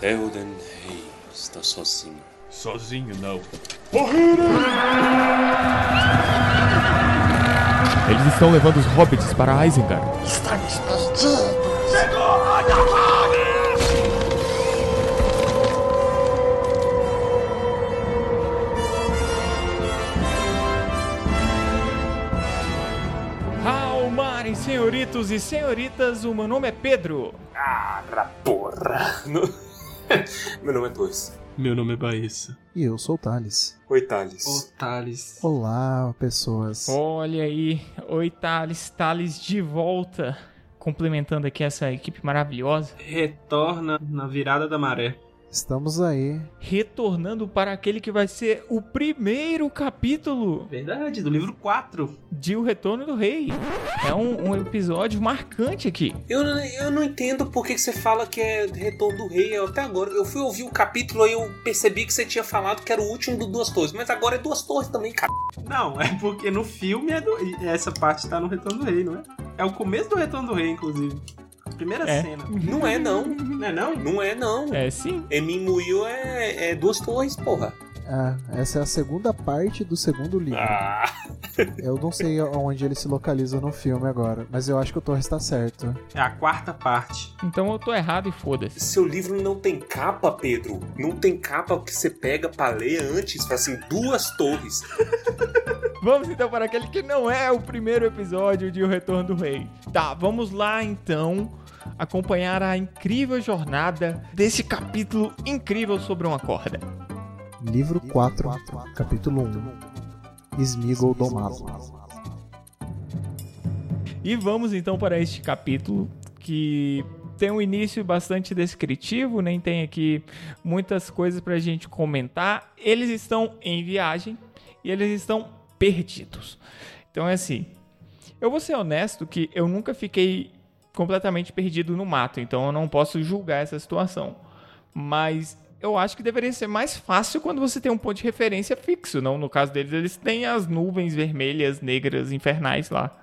Theoden Rei está sozinho. Sozinho não. Eles estão levando os hobbits para Isengard. Estamos perdidos. Almarem, senhoritos e senhoritas, o meu nome é Pedro. Ah, porra. Meu nome é Dois. Meu nome é Baissa. E eu sou o Thales. Oi, Thales. Ô, Thales. Olá, pessoas. Olha aí, oi Thales, Thales de volta, complementando aqui essa equipe maravilhosa, Retorna na virada da maré. Estamos aí. retornando para aquele que vai ser o primeiro capítulo Verdade, do livro 4. de O Retorno do Rei. É um, um episódio marcante aqui. Eu, não- eu não entendo por que que você fala que é Retorno do Rei. Eu, até agora, eu fui ouvir o capítulo e eu percebi que você tinha falado que era o último do Duas Torres. Mas agora é Duas Torres também, cara. Não, é porque no filme é do... essa parte tá no Retorno do Rei, não é? É o começo do Retorno do Rei, inclusive. Primeira É. cena. Não é, não. Não é não? Não é, não. É sim. Emin Muil é, é Duas Torres, porra. Ah, essa é a segunda parte do segundo livro. Ah, Eu não sei onde ele se localiza no filme agora, mas eu acho que o Torres tá certo. É a quarta parte. Então eu tô errado e foda-se. seu livro não tem capa, Pedro. Não tem capa que você pega pra ler antes. Fala assim, Duas Torres. Vamos então para aquele que não é o primeiro episódio de O Retorno do Rei. Tá, vamos lá então acompanhar a incrível jornada desse capítulo incrível sobre uma corda. Livro 4, capítulo 1. Smeagol domado. E vamos então para este capítulo que tem um início bastante descritivo, nem tem aqui muitas coisas pra gente comentar. Eles estão em viagem e eles estão perdidos. Então é assim, eu vou ser honesto que eu nunca fiquei completamente perdido no mato, então eu não posso julgar essa situação. Mas eu acho que deveria ser mais fácil quando você tem um ponto de referência fixo, não? No caso deles, eles têm as nuvens vermelhas, negras, infernais lá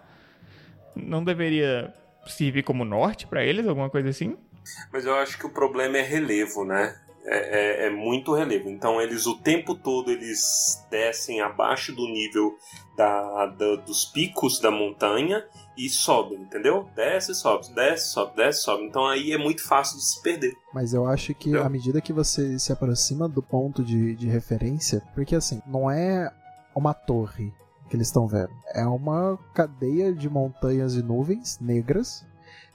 não deveria servir como norte pra eles, alguma coisa assim? Mas eu acho que o problema é relevo, né? É, é- é muito relevo. Então eles o tempo todo eles descem abaixo do nível da, da- dos picos da montanha e sobem, entendeu? Desce, sobe, desce, sobe, desce, sobe. Então aí é muito fácil de se perder. Mas eu acho que Entendeu? à medida que você se aproxima do ponto de, de referência, porque assim, não é uma torre que eles estão vendo, é uma cadeia de montanhas e nuvens negras,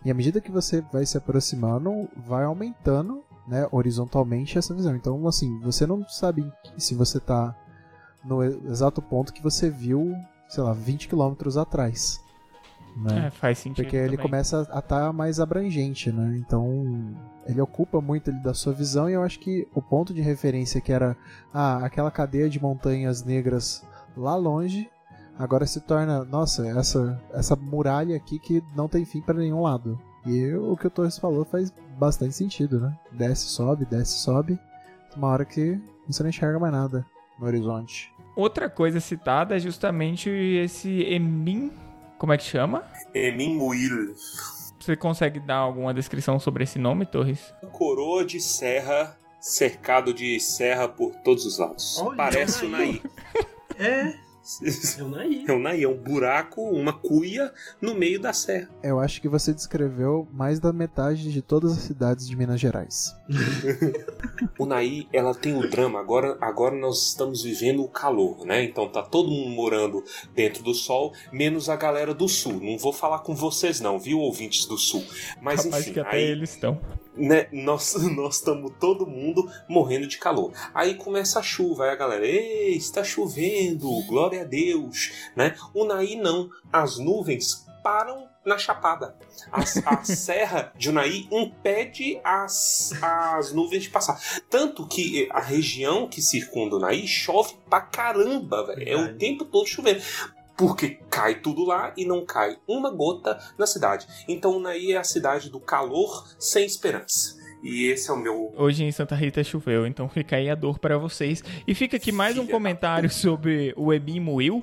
e à medida que você vai se aproximando, vai aumentando, né, horizontalmente essa visão. Então, assim, você não sabe se você tá no exato ponto que você viu, sei lá, 20 quilômetros atrás. Né? É, faz sentido. Porque ele também. começa a estar mais abrangente, né? Então ele ocupa muito ali da sua visão e eu acho que o ponto de referência que era ah, aquela cadeia de montanhas negras lá longe, agora se torna, nossa, essa essa muralha aqui que não tem fim para nenhum lado. E o que o Torres falou faz bastante sentido, né? Desce, sobe, desce, sobe. Uma hora que você não enxerga mais nada no horizonte. Outra coisa citada é justamente esse Emin. Como é que chama? Emin Muil, Você consegue dar alguma descrição sobre esse nome, Torres? coroa de serra, cercado de serra por todos os lados. Olha, Parece o Naí. É, eu não ia. É um Naí, é um buraco, uma cuia no meio da serra. Eu acho que você descreveu mais da metade de todas as cidades de Minas Gerais. O Naí, ela tem o drama. Agora, agora nós estamos vivendo o calor, né? Então tá todo mundo morando dentro do sol, menos a galera do sul. Não vou falar com vocês não, viu, ouvintes do sul. Mas Rapaz, enfim, que até aí, eles estão. Né, nós nós estamos todo mundo morrendo de calor. Aí começa a chuva, aí a galera, ei, está chovendo, glória a Deus, né? O Naí não, as nuvens param na chapada. As- A, serra de Unaí impede as, as nuvens de passar. Tanto que a região que circunda Unaí chove pra caramba, velho. É o tempo todo chovendo. Porque cai tudo lá e não cai uma gota na cidade. Então Unaí é a cidade do calor sem esperança. E esse é o meu. Hoje em Santa Rita choveu, então fica aí a dor pra vocês. E fica aqui mais um comentário sobre o Emin Muil,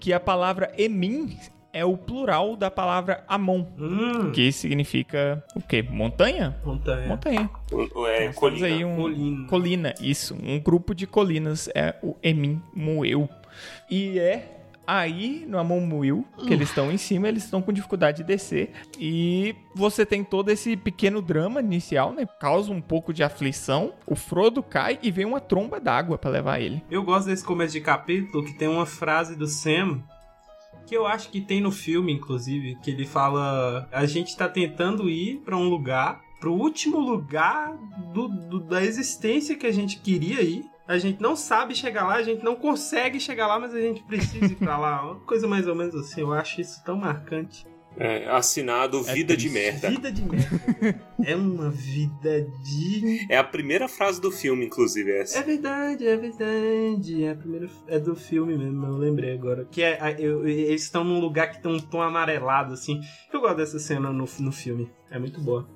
que a palavra Emin é o plural da palavra Amon, Hum, que significa o quê? Montanha? montanha. Montanha. O- É, temos colina. aí um Colina. colina, isso, um grupo de colinas é o Emin Mueu. E é aí no Amon que eles estão em cima, eles estão com dificuldade de descer e você tem todo esse pequeno drama inicial, né? Causa um pouco de aflição. O Frodo cai e vem uma tromba d'água pra levar ele. Eu gosto desse começo de capítulo que tem uma frase do Sam que eu acho que tem no filme, inclusive, que ele fala: a gente tá tentando ir pra um lugar, pro último lugar do, do- da existência que a gente queria ir. A gente não sabe chegar lá, a gente não consegue chegar lá, mas a gente precisa ir pra lá. Uma coisa mais ou menos assim, eu acho isso tão marcante. É, assinado É Vida de triste. Merda. Vida de merda. é uma vida de. É a primeira frase do filme, inclusive, essa. É verdade, é verdade. É, a primeira, é do filme mesmo, eu lembrei agora. Que é. eu- eles estão num lugar que tem um tom amarelado, assim. Eu gosto dessa cena no, no filme. É muito boa.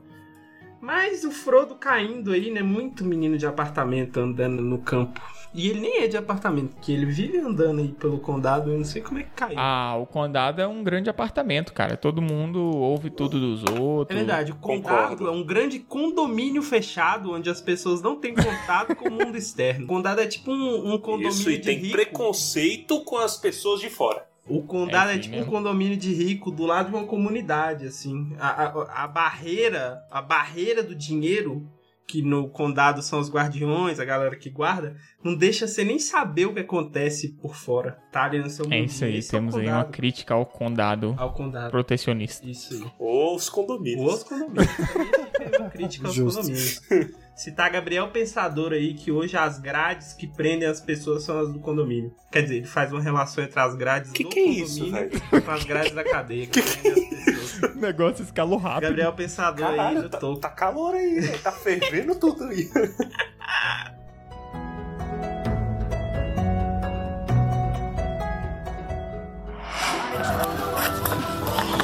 Mas o Frodo caindo aí, né? Muito menino de apartamento andando no campo. E ele nem é de apartamento, porque ele vive andando aí pelo condado, eu não sei como é que caiu. Ah, o condado é um grande apartamento, cara. Todo mundo ouve tudo dos É outros. verdade, o condado Concordo. é um grande condomínio fechado onde as pessoas não têm contato com o mundo externo. O condado é tipo um, um condomínio Isso, e de tem rico. preconceito com as pessoas de fora. O condado É é, assim tipo mesmo. um condomínio de rico do lado de uma comunidade, assim. A, a, a barreira, a barreira do dinheiro, que no condado são os guardiões, a galera que guarda, não deixa você nem saber o que acontece por fora. Tá ali no seu É mundinho. isso aí, Esse é temos aí uma crítica ao condado Ao condado. protecionista. Isso aí. Ou os condomínios. Os condomínios. Crítica aos Justo. condomínios. Citar Gabriel Pensador aí que hoje as grades que prendem as pessoas são as do condomínio. Quer dizer, ele faz uma relação entre as grades Que do que é isso, condomínio com as grades da cadeia que prendem as pessoas. O negócio escalou rápido. Gabriel Pensador aí Caralho, do tá, tá calor aí. Tá fervendo tudo aí.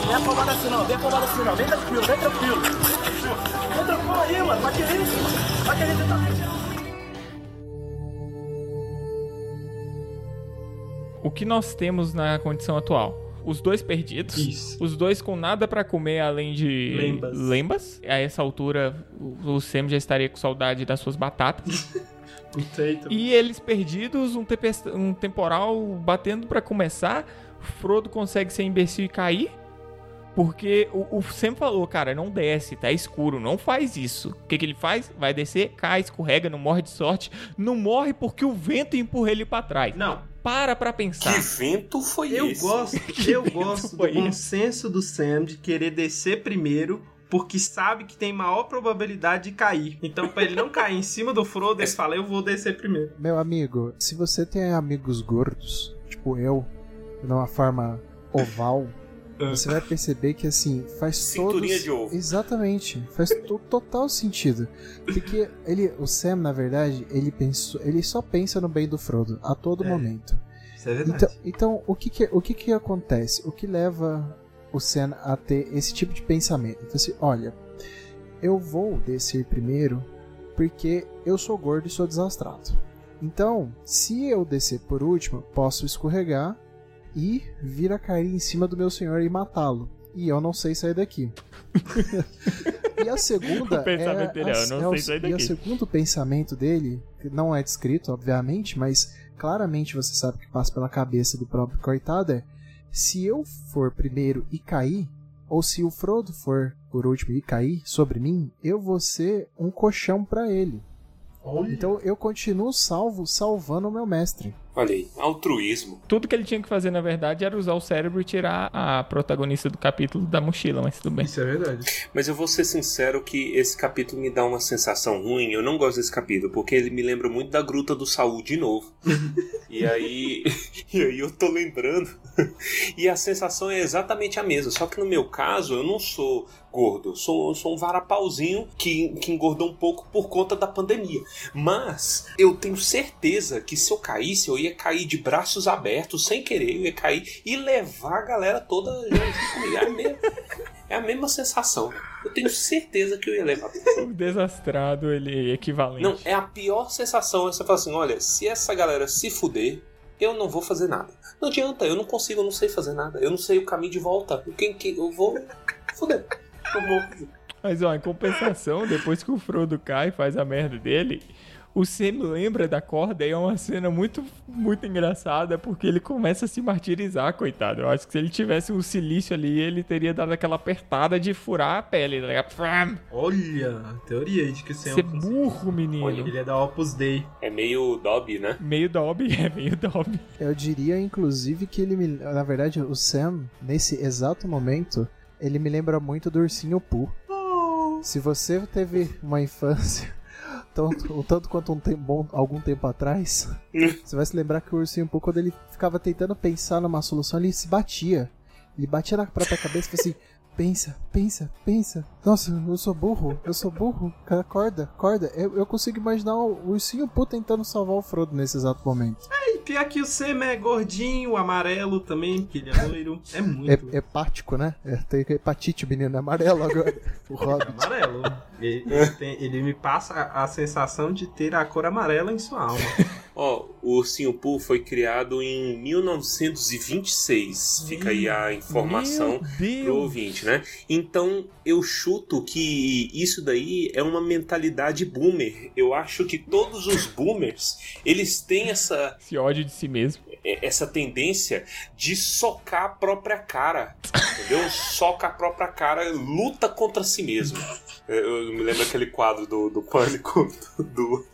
Vem afobado assim não, vem afobado assim não, vem tranquilo, vem tranquilo. Vem tranquilo aí, mano, vai querer, vai querer tentar mexer. O que nós temos na condição atual? Os dois perdidos. Isso. Os dois com nada pra comer além de Lembas. lembas. A essa altura, o Sam já estaria com saudade das suas batatas. E eles perdidos, um, um temporal batendo pra começar. Frodo consegue ser imbecil e cair. Porque o, o Sam falou, cara, não desce, tá escuro, não faz isso. O que, que ele faz? Vai descer, cai, escorrega, não morre de sorte. Não morre porque o vento empurra ele pra trás. Não, Para pra pensar. Que vento foi eu esse? gosto, eu gosto do bom esse? senso do Sam de querer descer primeiro. Porque sabe que tem maior probabilidade de cair. Então, pra ele não cair em cima do Frodo, ele fala: Eu vou descer primeiro. Meu amigo, se você tem amigos gordos, tipo eu, numa forma oval, Ah. você vai perceber que assim, faz Cinturinha todos... de ovo. Exatamente, faz to- total sentido. Porque ele, o Sam, na verdade, ele pensou, ele só pensa no bem do Frodo a todo É. momento. Isso é verdade. Então, então o que que, o que que acontece? O que leva o Sam a ter esse tipo de pensamento? Então assim, olha, eu vou descer primeiro porque eu sou gordo e sou desastrado. Então, se eu descer por último, posso escorregar e vir a cair em cima do meu senhor e matá-lo. E eu não sei sair daqui. e a segunda O pensamento é, dele é, a- eu não é o- sei sair E o daqui. segundo pensamento dele, que não é descrito, obviamente, mas claramente você sabe que passa pela cabeça do próprio coitado é se eu for primeiro e cair, ou se o Frodo for por último e cair sobre mim, eu vou ser um colchão pra ele. Então eu continuo salvo, salvando o meu mestre. Olha aí, altruísmo. Tudo que ele tinha que fazer, na verdade, era usar o cérebro e tirar a protagonista do capítulo da mochila, mas tudo bem. Isso é verdade. Mas eu vou ser sincero que esse capítulo me dá uma sensação ruim. Eu não gosto desse capítulo, porque ele me lembra muito da Gruta do Saul de novo. e aí. E aí eu tô lembrando. e a sensação é exatamente a mesma. Só que no meu caso, eu não sou gordo. Eu sou, eu sou um varapauzinho que, que engordou um pouco por conta da pandemia. Mas eu tenho certeza que se eu caísse, eu ia cair de braços abertos, sem querer. Eu ia cair e levar a galera toda junto comigo. É a mesma, é a mesma sensação. Eu tenho certeza que eu ia levar. O desastrado, ele é equivalente. Não, é a pior sensação. Você falar assim: olha, se essa galera se fuder, eu não vou fazer nada. Não adianta, eu não consigo, eu não sei fazer nada. Eu não sei o caminho de volta. Quem que eu vou. Foder. Eu vou. Mas ó, em compensação, depois que o Frodo cai e faz a merda dele, o Sam lembra da corda e é uma cena muito, muito engraçada porque ele começa a se martirizar, coitado. Eu acho que se ele tivesse um silício ali, ele teria dado aquela apertada de furar a pele. Pram! Olha, teoria aí de que o Sam Ser burro, menino. Ele é da Opus Dei. É meio Dobby, né? Meio Dobby, é meio Dobby. Eu diria, inclusive, que ele me. Na verdade, o Sam, nesse exato momento, ele me lembra muito do Ursinho Pooh. Se você teve uma infância. Tanto, um tanto quanto um tempo, bom, algum tempo atrás, você vai se lembrar que o Ursinho Pooh, quando ele ficava tentando pensar numa solução, ele se batia. Ele batia na própria cabeça e assim: pensa, pensa, pensa. Nossa, eu sou burro, eu sou burro. Acorda, acorda. Eu, eu consigo imaginar o Ursinho Pooh tentando salvar o Frodo nesse exato momento. Pior que o Sam é gordinho, amarelo também, porque ele é loiro. É muito. É, hepático, né? É, tem hepatite, menino é amarelo agora. O Hobbit. amarelo. Ele, ele tem- ele me passa a sensação de ter a cor amarela em sua alma. Ó, o Ursinho Pooh foi criado em 1926. Fica aí a informação pro ouvinte, né? Então eu chuto que isso daí é uma mentalidade boomer. Eu acho que todos os boomers eles têm essa Esse ódio de si mesmo. essa tendência de socar a própria cara, entendeu? Soca a própria cara, luta contra si mesmo. Eu me lembro aquele quadro do, do Pânico do,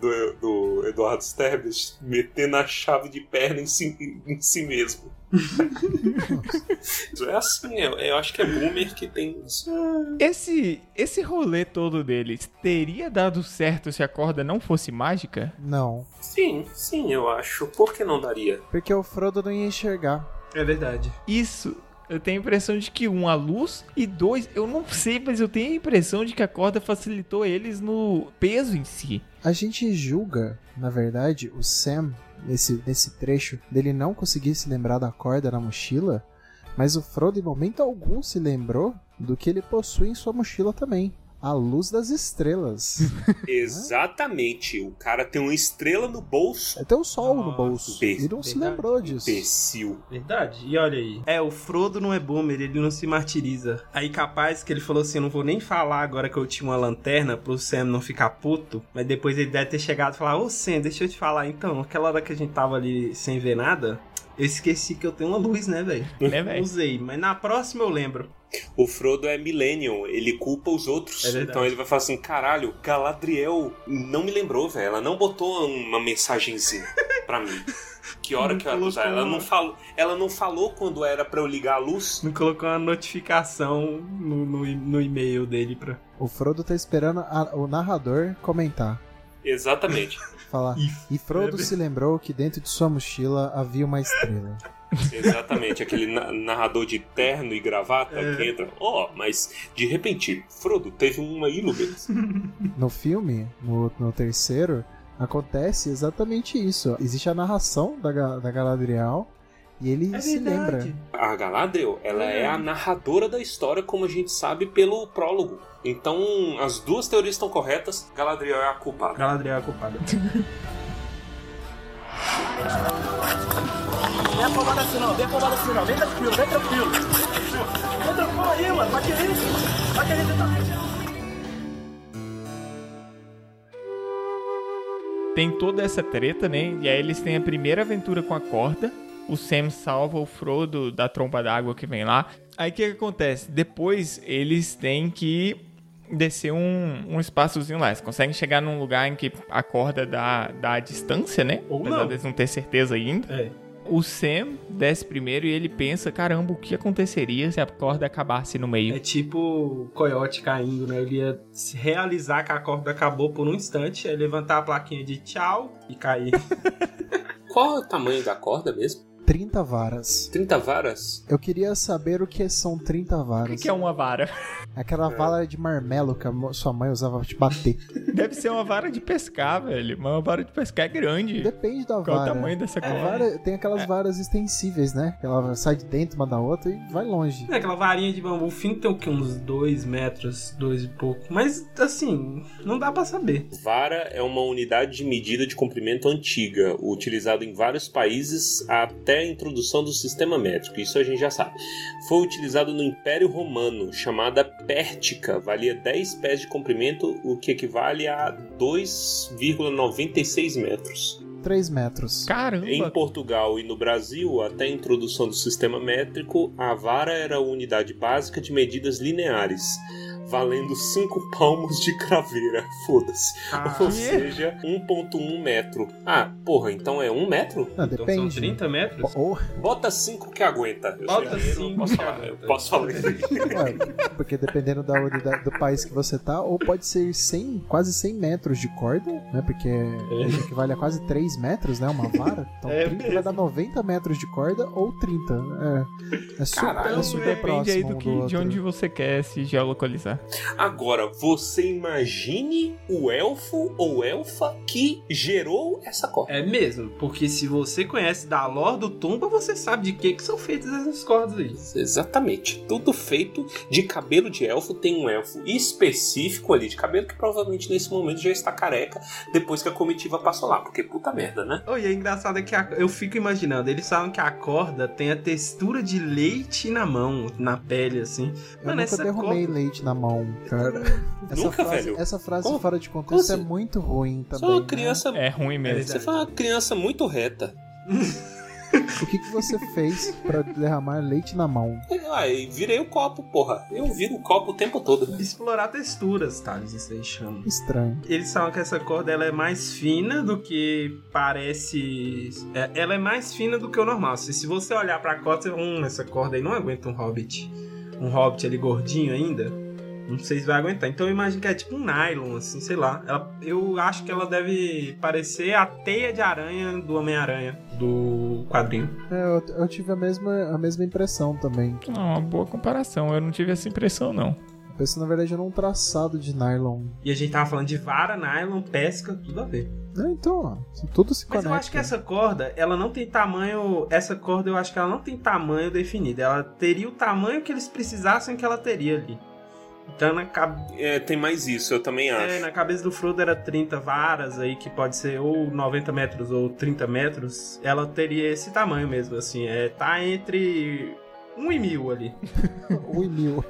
do, do Eduardo Sterblich metendo a chave de perna em si, em si mesmo. é assim, eu, eu acho que é boomer que tem isso. Esse, esse rolê todo deles teria dado certo se a corda não fosse mágica? Não. Sim, sim, eu acho. Por que não daria? Porque o Frodo não ia enxergar. É verdade. Isso. Eu tenho a impressão de que, um, a luz, e dois, eu não sei, mas eu tenho a impressão de que a corda facilitou eles no peso em si. A gente julga, na verdade, o Sam, nesse, nesse trecho, dele não conseguir se lembrar da corda na mochila, mas o Frodo, em momento algum, se lembrou do que ele possui em sua mochila também. A luz das estrelas. Exatamente. O cara tem uma estrela no bolso. É ter o sol no Nossa, bolso. bem- E não se verdade. lembrou disso. Imbecil. Verdade. E olha aí. É, o Frodo não é boomer, ele não se martiriza. Aí capaz que ele falou assim: eu não vou nem falar agora que eu tinha uma lanterna pro Sam não ficar puto. Mas depois ele deve ter chegado e falar: Ô Sam, deixa eu te falar então. Aquela hora que a gente tava ali sem ver nada. Eu esqueci que eu tenho uma luz, né, velho? Né, Não velho? Usei, mas na próxima eu lembro. O Frodo é millennial, ele culpa os outros. É então ele vai falar assim: caralho, Galadriel não me lembrou, velho. Ela não botou uma mensagenzinha pra mim. Que hora Não que ela usar? Ela não falou, ela não falou quando era pra eu ligar a luz. Não colocou uma notificação no, no, no e-mail dele pra. O Frodo tá esperando a- o narrador comentar. Exatamente. Falar. E Frodo se lembrou que dentro de sua mochila havia uma estrela. Exatamente. Aquele na- narrador de terno e gravata É. que entra. Ó, mas de repente, Frodo teve uma ilumina. No filme, no, no terceiro, acontece exatamente isso. Existe a narração da, da Galadriel e ele É se lembra. A Galadriel, ela É. é a narradora da história, como a gente sabe pelo prólogo. Então, as duas teorias estão corretas. Galadriel é a culpada. Galadriel é a culpada. Vem afobado assim não, vem afobado assim não, vem tranquilo, vem tranquilo. Vem tranquilo aí, mano, vai querer, vai querer tentar mexer. Tem toda essa treta, né? E aí eles têm a primeira aventura com a corda. O Sam salva o Frodo da tromba d'água que vem lá. Aí o que, que acontece? Depois eles têm que descer um, um espaçozinho lá. Eles conseguem chegar num lugar em que a corda dá, dá a distância, né? Ou Apesar não. deles não ter certeza ainda. É. O Sam desce primeiro e ele pensa: caramba, o que aconteceria se a corda acabasse no meio? É tipo o coiote caindo, né? Ele ia se realizar que a corda acabou por um instante, aí levantar a plaquinha de tchau e cair. Qual é o tamanho da corda mesmo? 30 varas. 30 varas? Eu queria saber o que são 30 O varas. que que é uma vara? Aquela vara de marmelo que a sua mãe usava pra te bater. Deve ser uma vara de pescar, velho. Mas uma vara de pescar é grande. Depende da Qual o vara. tamanho dessa coisa? vara tem aquelas varas extensíveis, né? Que ela sai de dentro uma da outra e vai longe. É, aquela varinha de bambu fino tem o quê? Uns 2 metros, dois e pouco. Mas, assim, não dá pra saber. Vara é uma unidade de medida de comprimento antiga, utilizada em vários países até a introdução do sistema métrico. Isso a gente já sabe. Foi utilizado no Império Romano, chamada pértica, valia 10 pés de comprimento, o que equivale a 2,96 metros. 3 metros. Caramba! Em Portugal e no Brasil, até a introdução do sistema métrico, a vara era a unidade básica de medidas lineares, valendo 5 palmos de craveira. Foda-se. Ah, Ou seja, 1.1 metro. Ah, porra, então é 1 metro? Não, então são depende. 30 metros? Ou, Bota 5 que aguenta. Eu Bota sou engenheiro, eu cinco posso que falar. Eu posso falar isso aí. ué, porque dependendo da unidade do país que você tá, ou pode ser 100, quase 100 metros de corda, né? Porque ele equivale a quase 3 metros, né? Uma vara. Então É 30 vai dar 90 metros de corda ou 30. É, é super, Caralho, é super Depende próximo aí do um que, do de onde você quer se geolocalizar. Agora, você imagine o elfo ou elfa que gerou essa corda. É mesmo, porque se você conhece da lore do Tumba, você sabe de que, que são feitas essas cordas aí. Exatamente. Tudo feito de cabelo de elfo. Tem um elfo específico ali de cabelo que provavelmente nesse momento já está careca depois que a comitiva passou lá. Porque puta merda, né? Oh, e é engraçado é que a- eu fico imaginando, eles falam que a corda tem a textura de leite na mão, na pele, assim. Eu Mano, nunca essa derrumei corda- leite na mão, cara. Essa Nunca, frase, velho? Essa frase Como- fora de contexto como é muito ruim também. é uma né? criança. É ruim mesmo. Você foi uma criança muito reta. O que, que você fez pra derramar leite na mão? Ah, virei o copo, porra. Eu viro o copo o tempo todo. Explorar texturas, Thales, isso aí chama. Estranho. Eles falam que essa corda ela é mais fina do que parece. é, ela é mais fina do que o normal. Se, se você olhar pra corda, você hum, essa corda aí não aguenta um hobbit. Um hobbit ali gordinho ainda. Não sei se vai aguentar. Então eu imagino que é tipo um nylon, assim, sei lá. Ela- eu acho que ela deve parecer a teia de aranha do Homem-Aranha, do quadrinho. É, eu, eu tive a mesma, a mesma impressão também. Não, uma boa comparação. Eu não tive essa impressão, não. Penso, na verdade, num traçado de nylon. E a gente tava falando de vara, nylon, pesca, tudo a ver. É, então, ó, tudo se Mas conecta. eu acho que essa corda, ela não tem tamanho. Essa corda eu acho que ela não tem tamanho definido. Ela teria o tamanho que eles precisassem que ela teria ali. Então na, cab- É, tem mais isso, eu também acho. é, na cabeça do Frodo era 30 varas aí, que pode ser ou 90 metros ou 30 metros. Ela teria esse tamanho mesmo, assim. É, tá entre 1 e mil ali. Um e mil.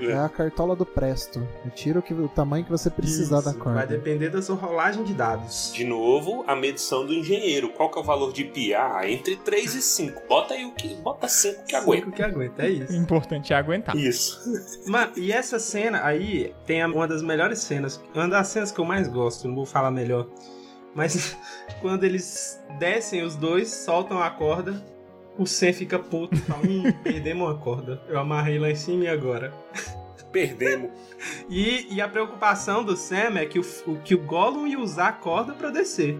É É. a cartola do Presto. Tira o, que, o tamanho que você precisar da Isso, corda. Vai depender da sua rolagem de dados. De novo, a medição do engenheiro. Qual que é o valor de pi? Ah, entre 3 e 5. Bota aí o que. Bota 5 que aguenta. Cinco que aguenta, é O isso. importante é aguentar. Isso. Mano, e essa cena aí tem uma das melhores cenas, uma das cenas que eu mais gosto, não vou falar melhor. Mas quando eles descem os dois, soltam a corda, o Sam fica puto e fala: Hum, perdemos uma corda. Eu amarrei lá em cima e agora? Perdemos. E, e a preocupação do Sam é que o, o- que o Gollum ia usar a corda pra descer.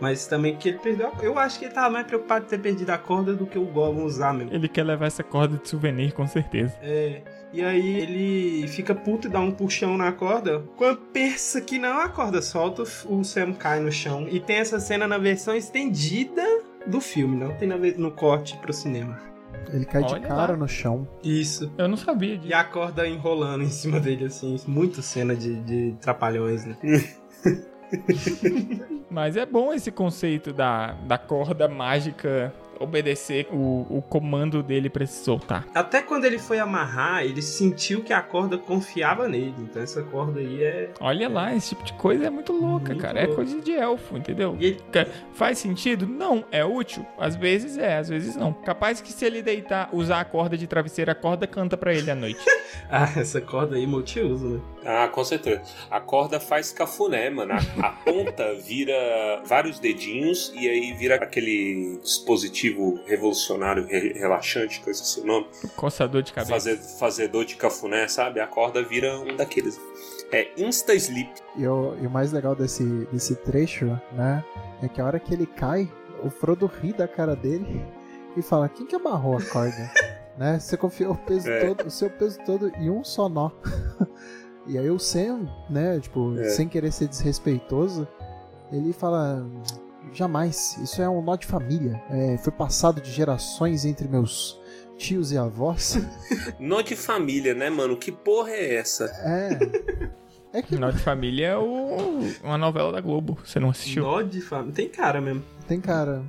Mas também que ele perdeu a... Eu acho que ele tava mais preocupado de ter perdido a corda do que o Gollum usar mesmo. Ele quer levar essa corda de souvenir, com certeza. É, e aí ele fica puto e dá um puxão na corda. Quando pensa que não, a corda solta, o Sam cai no chão. E tem essa cena na versão estendida do filme, não tem na ve- no corte pro cinema. Ele cai de Olha cara lá. no chão. Isso. Eu não sabia disso. E a corda enrolando em cima dele, assim. Muito cena de, de trapalhões, né? Mas é bom esse conceito da, da corda mágica obedecer o, o comando dele pra se soltar. Até quando ele foi amarrar, ele sentiu que a corda confiava nele. Então essa corda aí é. Olha lá, esse tipo de coisa é muito louca, Muito cara. É louco. coisa de elfo, entendeu? Ele- Faz sentido? Não. É útil? Às vezes é, às vezes não. Capaz que se ele deitar, usar a corda de travesseiro, a corda canta pra ele à noite. Ah, essa corda aí multiuso, né? Ah, com certeza. A corda faz cafuné, mano. A, a ponta vira vários dedinhos e aí vira aquele dispositivo revolucionário, re- relaxante, que eu esqueci o nome. Coçador de cabeça. Fazer, fazedor de cafuné, sabe? A corda vira um daqueles. É insta-sleep. E o, e o mais legal desse, desse trecho, né? É que a hora que ele cai, o Frodo ri da cara dele e fala: Quem que amarrou a corda? né? Você confiou o peso É. todo, o seu peso todo em um só nó. e aí o Sam, né, tipo, É. sem querer ser desrespeitoso, ele fala: Jamais, isso é um nó de família. É, foi passado de gerações entre meus tios e avós. Nó de família, né, mano? Que porra é essa? é. É que Final de Família é o- uma novela da Globo. Você não assistiu? Nó de família. Tem cara mesmo. tem cara.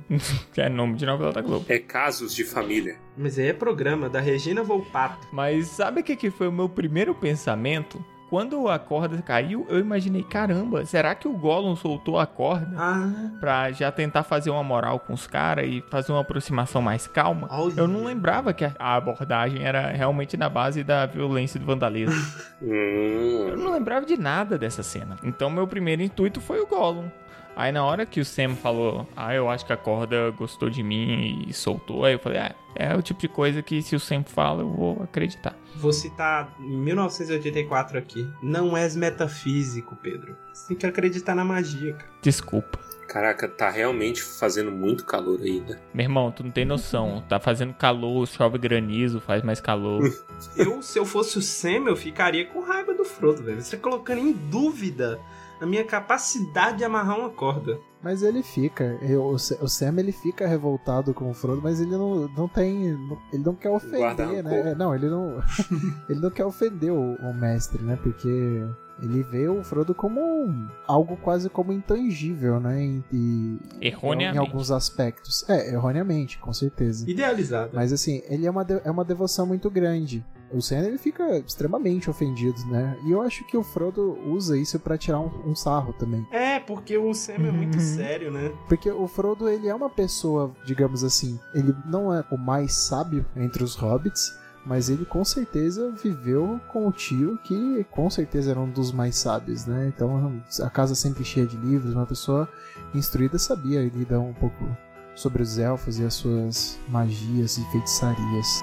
Que é nome de novela da Globo. É casos de família. Mas aí é programa da Regina Volpato. Mas sabe o que, que foi o meu primeiro pensamento? Quando a corda caiu, eu imaginei, caramba, será que o Gollum soltou a corda Ah, pra já tentar fazer uma moral com os caras e fazer uma aproximação mais calma? olha. Eu não lembrava que a a abordagem era realmente na base da violência e do vandalismo. Hum. Eu não lembrava de nada dessa cena. Então meu primeiro intuito foi o Gollum. Aí na hora que o Sam falou, ah, eu acho que a corda gostou de mim e soltou, aí eu falei, ah, é o tipo de coisa que se o Sam fala, eu vou acreditar. Vou citar 1984 aqui. Não és metafísico, Pedro. Você tem que acreditar na magia, cara. Desculpa. Caraca, tá realmente fazendo muito calor ainda. Meu irmão, tu não tem noção. Tá fazendo calor, chove granizo, faz mais calor. Eu, se eu fosse o Sam, eu ficaria com raiva do Frodo, velho. Você tá colocando em dúvida a minha capacidade de amarrar uma corda. Mas ele fica. Eu- o Sa- o Sam ele fica revoltado com o Frodo, mas ele não, não tem. Ele não quer ofender, né? Não, ele não. ele não quer ofender o, o mestre, né? Porque ele vê o Frodo como um- algo quase como intangível, né? E, e- em Erroneamente. alguns aspectos. É, erroneamente, com certeza. Idealizado. Mas assim, ele é uma, de- é uma devoção muito grande. O Sam ele fica extremamente ofendido, né? E eu acho que o Frodo usa isso pra tirar um, um sarro também. É, porque o Sam é muito Uhum. sério, né? Porque o Frodo, ele é uma pessoa, digamos assim, ele não é o mais sábio entre os hobbits, mas ele com certeza viveu com o tio, que com certeza era um dos mais sábios, né? Então, a casa sempre cheia de livros, uma pessoa instruída sabia lidar um pouco sobre os elfos e as suas magias e feitiçarias.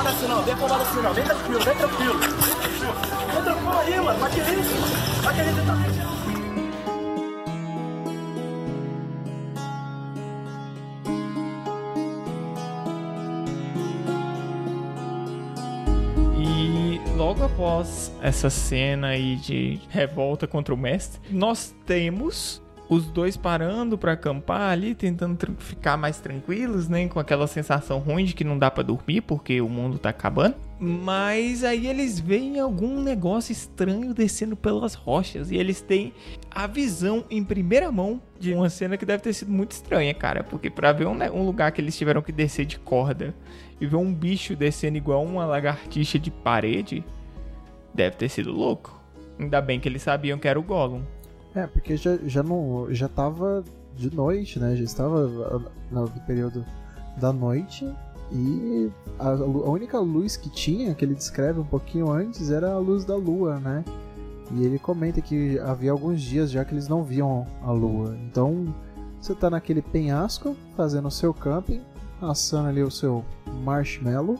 Afobado assim não, vem afobado assim não. Vem tranquilo, vem tranquilo. Vem tranquilo aí, mano. Vai que isso? Vai que isso tá logo após essa cena aí de revolta contra o mestre, nós temos os dois parando pra acampar ali, tentando ficar mais tranquilos, né? Com aquela sensação ruim de que não dá pra dormir porque o mundo tá acabando. Mas aí eles veem algum negócio estranho descendo pelas rochas e eles têm a visão em primeira mão de uma cena que deve ter sido muito estranha, cara. Porque pra ver um, um lugar que eles tiveram que descer de corda e ver um bicho descendo igual uma lagartixa de parede, deve ter sido louco. Ainda bem que eles sabiam que era o Gollum. É, porque já, já não já tava de noite, né? Já estava no período da noite e a, a única luz que tinha, que ele descreve um pouquinho antes, era a luz da lua, né? E ele comenta que havia alguns dias já que eles não viam a lua. Então, você tá naquele penhasco, fazendo o seu camping, assando ali o seu marshmallow,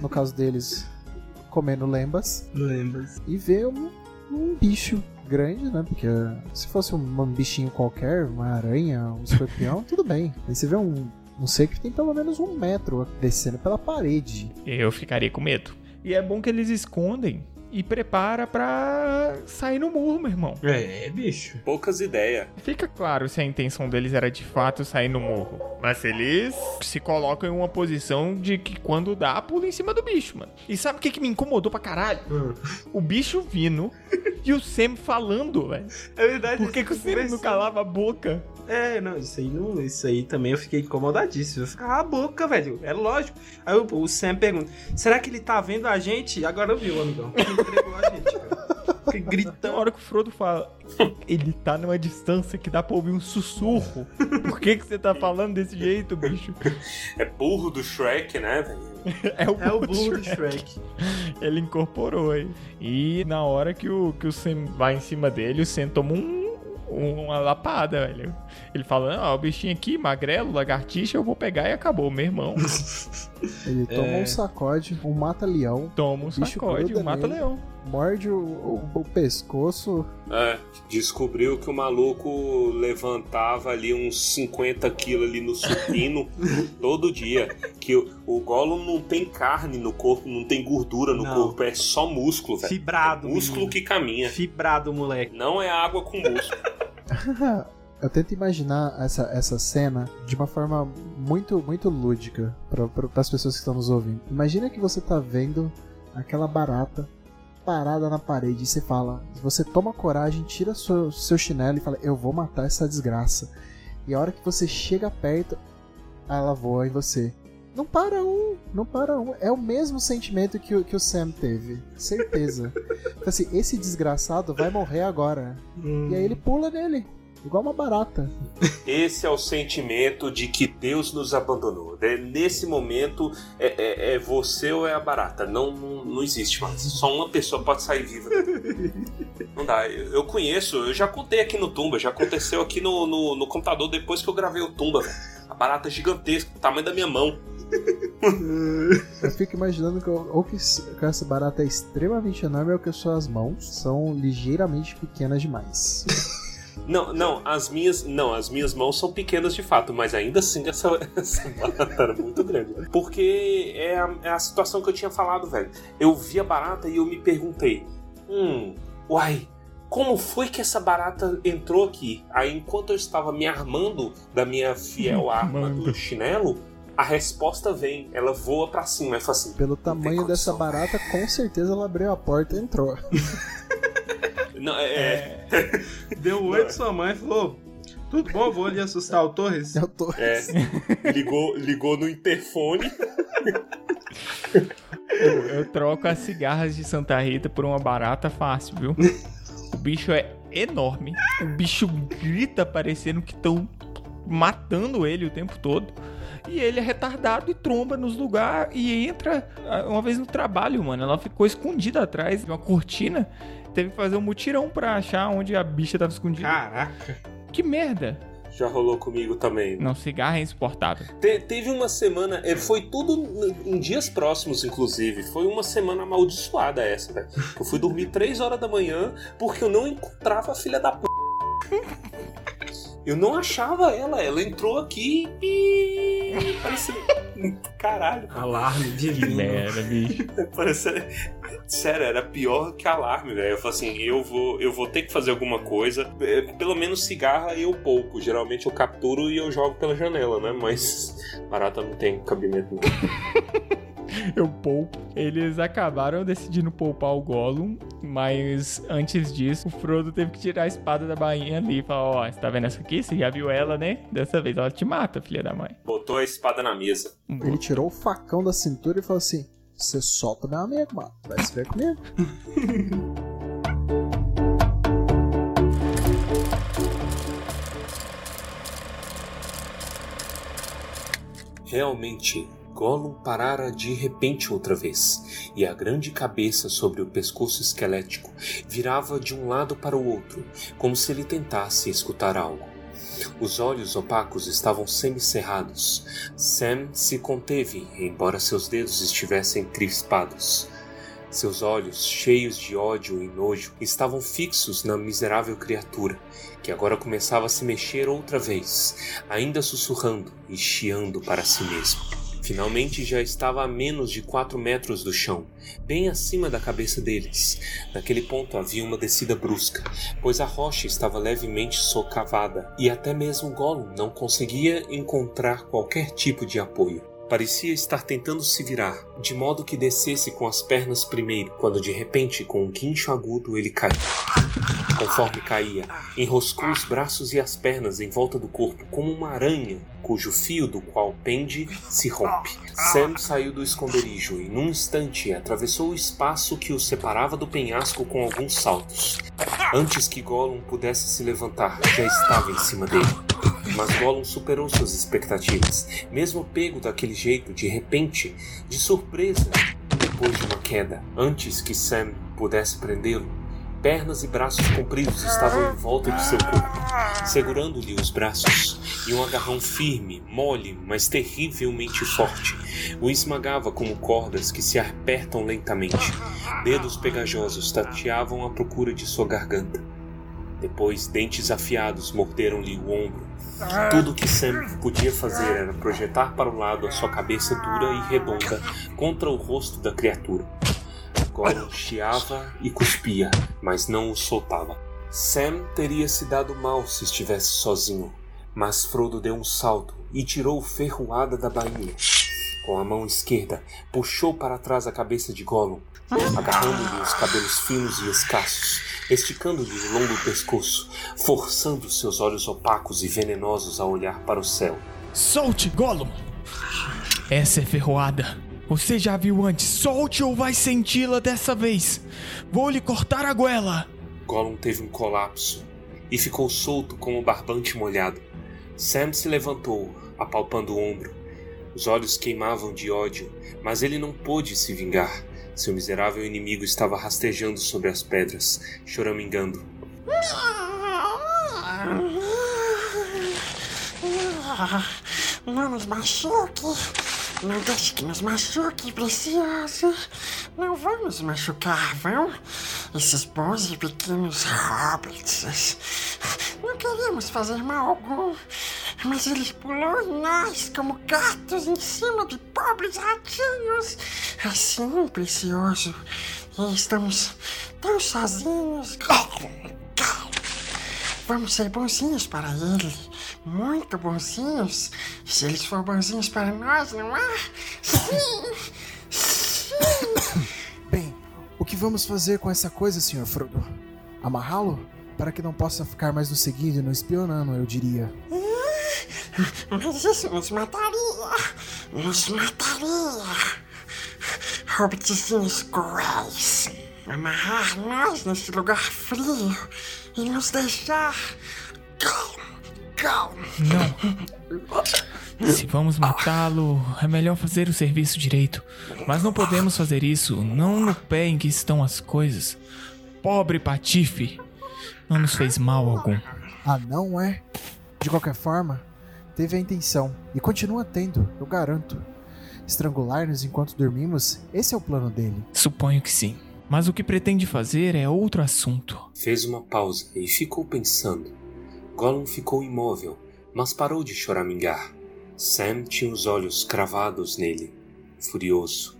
no caso deles, comendo lembas Lembra? e vê um, um bicho grande, né? Porque se fosse um, um bichinho qualquer, uma aranha, um escorpião, tudo bem. Aí você vê um, um ser que tem pelo menos um metro descendo pela parede. Eu ficaria com medo. E é bom que eles escondem e prepara pra sair no murro, meu irmão. É, bicho. Poucas ideias. Fica claro se a intenção deles era de fato sair no morro. Mas eles se colocam em uma posição de que quando dá, pula em cima do bicho, mano. E sabe o que, que me incomodou pra caralho? Hum. O bicho vindo e o Sam falando, velho. É verdade. Por que, que o Sam não calava a boca? É, não, isso aí não. Isso aí também eu fiquei incomodadíssimo. Eu ficava a boca, velho. É lógico. Aí o, o Sam pergunta: será que ele tá vendo a gente? Agora viu, amigão. Ele entregou a gente, cara. Fiquei Tem gritando. hora que o Frodo fala, ele tá numa distância que dá pra ouvir um sussurro. Por que, que você tá falando desse jeito, bicho? É burro do Shrek, né, velho? É o, É o burro burro do Shrek. Shrek. Ele incorporou aí. E na hora que o, que o Sam vai em cima dele, o Sam toma um, uma lapada, velho. Ele fala, não, o bichinho aqui, magrelo, lagartixa, eu vou pegar e acabou, meu irmão. Ele toma É. um sacode, um mata-leão, Toma um sacode, um mata-leão. Morde o, o- o pescoço. É, descobriu que o maluco levantava ali uns 50 quilos ali no supino todo dia. Que o, o Gollum não tem carne no corpo, não tem gordura no Não. corpo, é só músculo, velho. Fibrado, Músculo menino. que caminha. Fibrado, moleque. Não é água com músculo. Eu tento imaginar essa, essa cena de uma forma muito, muito lúdica para as pessoas que estão nos ouvindo. Imagina que você tá vendo aquela barata parada na parede e você fala, você toma coragem, tira seu, seu chinelo e fala, eu vou matar essa desgraça. E a hora que você chega perto, ela voa em você. Não para um, não para um. É o mesmo sentimento que, o- que o Sam teve. Certeza. Então, assim, esse desgraçado vai morrer agora. E aí ele pula nele. Igual uma barata. Esse é o sentimento de que Deus nos abandonou. É, Nesse momento, é, é- é você ou é a barata. Não, não, não existe mais. Só uma pessoa pode sair viva. Não dá. Eu, eu conheço, eu já contei aqui no Tumba, já aconteceu aqui no, no, no computador depois que eu gravei o Tumba. velho. A barata é gigantesca, tamanho da minha mão. Eu fico imaginando que ou que, que essa barata é extremamente enorme ou que as suas mãos são ligeiramente pequenas demais. Não, não, as minhas. Não, as minhas mãos são pequenas de fato, mas ainda assim essa, essa barata era muito grande. Porque é a, é a situação que eu tinha falado, velho. Eu vi a barata e eu me perguntei: hum, uai, como foi que essa barata entrou aqui? Aí enquanto eu estava me armando da minha fiel arma do chinelo, a resposta vem, ela voa pra cima. Falo assim: Pelo tamanho dessa barata, com certeza ela abriu a porta e entrou. não, é, é, Deu oi pra sua mãe e falou: Tudo bom, vou ali assustar o Torres. Eu tô. é, ligou, ligou no interfone. Eu, eu troco as cigarras de Santa Rita por uma barata fácil, viu? O bicho é enorme. O bicho grita parecendo que estão matando ele o tempo todo. E ele é retardado e tromba nos lugares e entra ah, uma vez no trabalho, mano. Ela ficou escondida atrás de uma cortina. Teve que fazer um mutirão pra achar onde a bicha tava escondida. Caraca. Que merda. Já rolou comigo também. Não, cigarro é insuportável. Te- teve uma semana, é, foi tudo em dias próximos, inclusive. Foi uma semana amaldiçoada essa, velho. Eu fui dormir 3 horas da manhã porque eu não encontrava a filha da p. Eu não achava ela, ela entrou aqui e. Parecia. Caralho, Alarme divino. merda, bicho. parecia. Sério, era pior que alarme, velho. Eu falei assim: eu vou, eu vou ter que fazer alguma coisa. É, Pelo menos cigarra eu pouco. Geralmente eu capturo e eu jogo pela janela, né? Mas barata não tem cabimento. Não. Eu poupo. Eles acabaram decidindo poupar o Gollum, mas antes disso, o Frodo teve que tirar a espada da bainha ali e falar: Ó, você tá vendo essa aqui? Você já viu ela, né? Dessa vez ela te mata, filha da mãe. Botou a espada na mesa. Ele tirou o facão da cintura e falou assim: Você solta meu amigo, mano. Vai se ver comigo. Realmente, Gollum parara de repente outra vez, e a grande cabeça sobre o pescoço esquelético virava de um lado para o outro, como se ele tentasse escutar algo. Os olhos opacos estavam semicerrados. Sam se conteve, embora seus dedos estivessem crispados. Seus olhos, cheios de ódio e nojo, estavam fixos na miserável criatura, que agora começava a se mexer outra vez, ainda sussurrando e chiando para si mesmo. Finalmente já estava a menos de quatro metros do chão, bem acima da cabeça deles. Naquele ponto havia uma descida brusca, pois a rocha estava levemente socavada e até mesmo Gollum não conseguia encontrar qualquer tipo de apoio. Parecia estar tentando se virar, de modo que descesse com as pernas primeiro, quando de repente, com um guincho agudo, ele caiu. Conforme caía, enroscou os braços e as pernas em volta do corpo como uma aranha, cujo fio do qual pende se rompe. Sam saiu do esconderijo e, num instante, atravessou o espaço que o separava do penhasco com alguns saltos. Antes que Gollum pudesse se levantar, já estava em cima dele. Mas Gollum superou suas expectativas, mesmo pego daquele jeito, de repente, de surpresa, depois de uma queda. Antes que Sam pudesse prendê-lo, Pernas e braços compridos estavam em volta de seu corpo, segurando-lhe os braços, e um agarrão firme, mole, mas terrivelmente forte, o esmagava como cordas que se apertam lentamente. Dedos pegajosos tateavam à procura de sua garganta. Depois, dentes afiados morderam-lhe o ombro. Tudo o que Sam podia fazer era projetar para o lado a sua cabeça dura e redonda contra o rosto da criatura. Gollum chiava e cuspia, mas não o soltava. Sam teria se dado mal se estivesse sozinho, mas Frodo deu um salto e tirou ferroada da bainha. Com a mão esquerda, puxou para trás a cabeça de Gollum, agarrando-lhe os cabelos finos e escassos, esticando-lhe o longo pescoço, forçando seus olhos opacos e venenosos a olhar para o céu. Solte, Gollum! Essa é ferroada. Você já viu antes. Solte ou vai senti-la dessa vez. Vou lhe cortar a goela. Gollum teve um colapso e ficou solto como o barbante molhado. Sam se levantou, apalpando o ombro. Os olhos queimavam de ódio, mas ele não pôde se vingar. Seu miserável inimigo estava rastejando sobre as pedras, choramingando. Não nos machuque. Não deixe que nos machuque, precioso. Não vão nos machucar, vão? Esses bons e pequenos hobbits. Não queremos fazer mal algum. Mas eles pulam em nós como gatos em cima de pobres ratinhos. Assim, precioso. Estamos tão sozinhos. Vamos ser bonzinhos para ele. Muito bonzinhos. Se eles forem bonzinhos para nós, não é? Sim! Sim! Bem, o que vamos fazer com essa coisa, Sr. Frodo? Amarrá-lo? Para que não possa ficar mais nos seguindo e nos espionando, eu diria. Mas isso nos mataria. Nos mataria. Hobbitzinhos cruéis. Amarrar nós nesse lugar frio e nos deixar. Calmo. Não. Se vamos matá-lo, é melhor fazer o serviço direito. Mas não podemos fazer isso, não no pé em que estão as coisas. Pobre Patife. Não nos fez mal algum. Ah, não é? De qualquer forma, teve a intenção e continua tendo, eu garanto. Estrangular-nos enquanto dormimos, esse é o plano dele. Suponho que sim. Mas o que pretende fazer é outro assunto. Fez uma pausa e ficou pensando. Gollum ficou imóvel, mas parou de choramingar. Sam tinha os olhos cravados nele, furioso.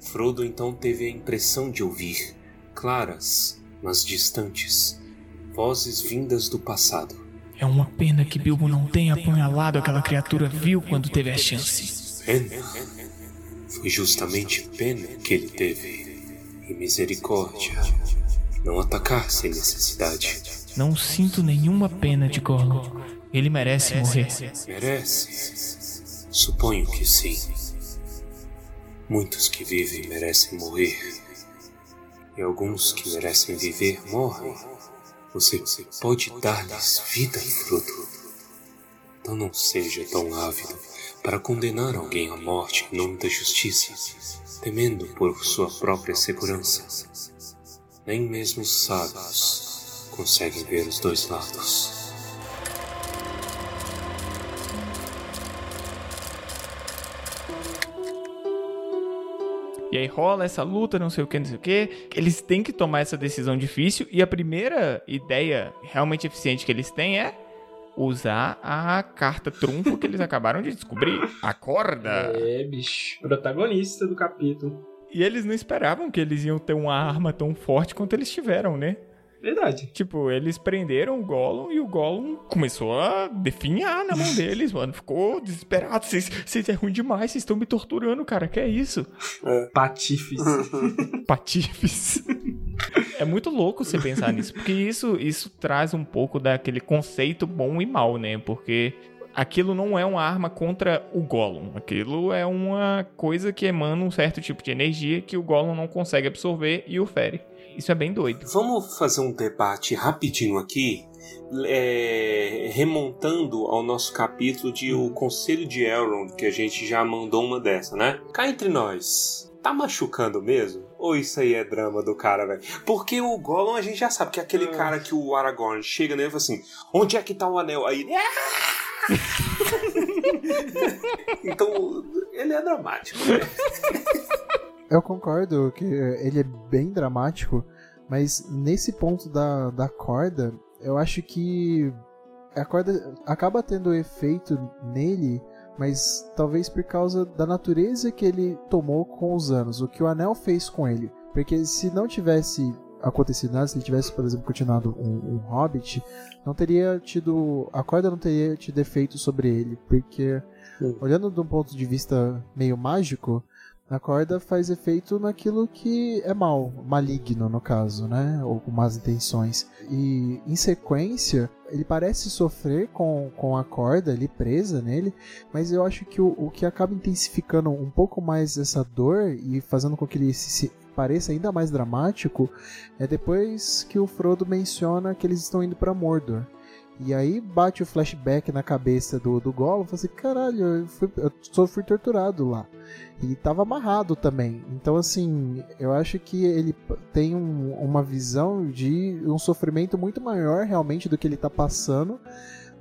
Frodo então teve a impressão de ouvir, claras, mas distantes, vozes vindas do passado. É uma pena que Bilbo não tenha apunhalado aquela criatura vil quando teve a chance. Pena. Foi justamente pena que ele teve. E misericórdia. Não atacar sem necessidade. Não sinto nenhuma pena de Gollum. Ele merece morrer. Merece? Suponho que sim. Muitos que vivem merecem morrer. E alguns que merecem viver morrem. Você pode dar-lhes vida, Frodo. Então não seja tão ávido para condenar alguém à morte em nome da justiça, temendo por sua própria segurança. Nem mesmo os sábios conseguem ver os dois lados. E aí rola essa luta, não sei o que, não sei o que. Eles têm que tomar essa decisão difícil. E a primeira ideia realmente eficiente que eles têm é usar a carta trunfo que eles acabaram de descobrir. Acorda! É, bicho. Protagonista do capítulo. E eles não esperavam que eles iam ter uma arma tão forte quanto eles tiveram, né? Verdade. Tipo, eles prenderam o Gollum e o Gollum começou a definhar na mão deles, mano. Ficou desesperado. Vocês vocês é ruim demais, vocês estão me torturando, cara. Que é isso? Patifes. Patifes. É muito louco você pensar nisso, porque isso, isso traz um pouco daquele conceito bom e mal, né? Porque aquilo não é uma arma contra o Gollum. Aquilo é uma coisa que emana um certo tipo de energia que o Gollum não consegue absorver e o fere. Isso é bem doido. Vamos fazer um debate rapidinho aqui, é, remontando ao nosso capítulo de O Conselho de Elrond, que a gente já mandou uma dessa, né? Cá entre nós, tá machucando mesmo? Ou isso aí é drama do cara, velho? Porque o Gollum a gente já sabe que é aquele cara que o Aragorn chega nele e fala assim: onde é que tá o anel? Aí ele. "Ah!" então, ele é dramático, né? Eu concordo que ele é bem dramático, mas nesse ponto da, da corda, eu acho que a corda acaba tendo efeito nele, mas talvez por causa da natureza que ele tomou com os anos, o que o anel fez com ele. Porque se não tivesse acontecido nada, se ele tivesse, por exemplo, continuado um, um Hobbit, não teria tido. A corda não teria tido efeito sobre ele, porque Sim. olhando de um ponto de vista meio mágico, a corda faz efeito naquilo que é mal, maligno no caso, né? Ou com más intenções. E em sequência, ele parece sofrer com, com a corda ali presa nele, mas eu acho que o, o que acaba intensificando um pouco mais essa dor e fazendo com que ele se, se pareça ainda mais dramático é depois que o Frodo menciona que eles estão indo para Mordor. E aí bate o flashback na cabeça do, do Gollum fala assim, caralho, eu, fui, eu só fui torturado lá. E tava amarrado também. Então, assim, eu acho que ele tem um- uma visão de um sofrimento muito maior realmente do que ele tá passando.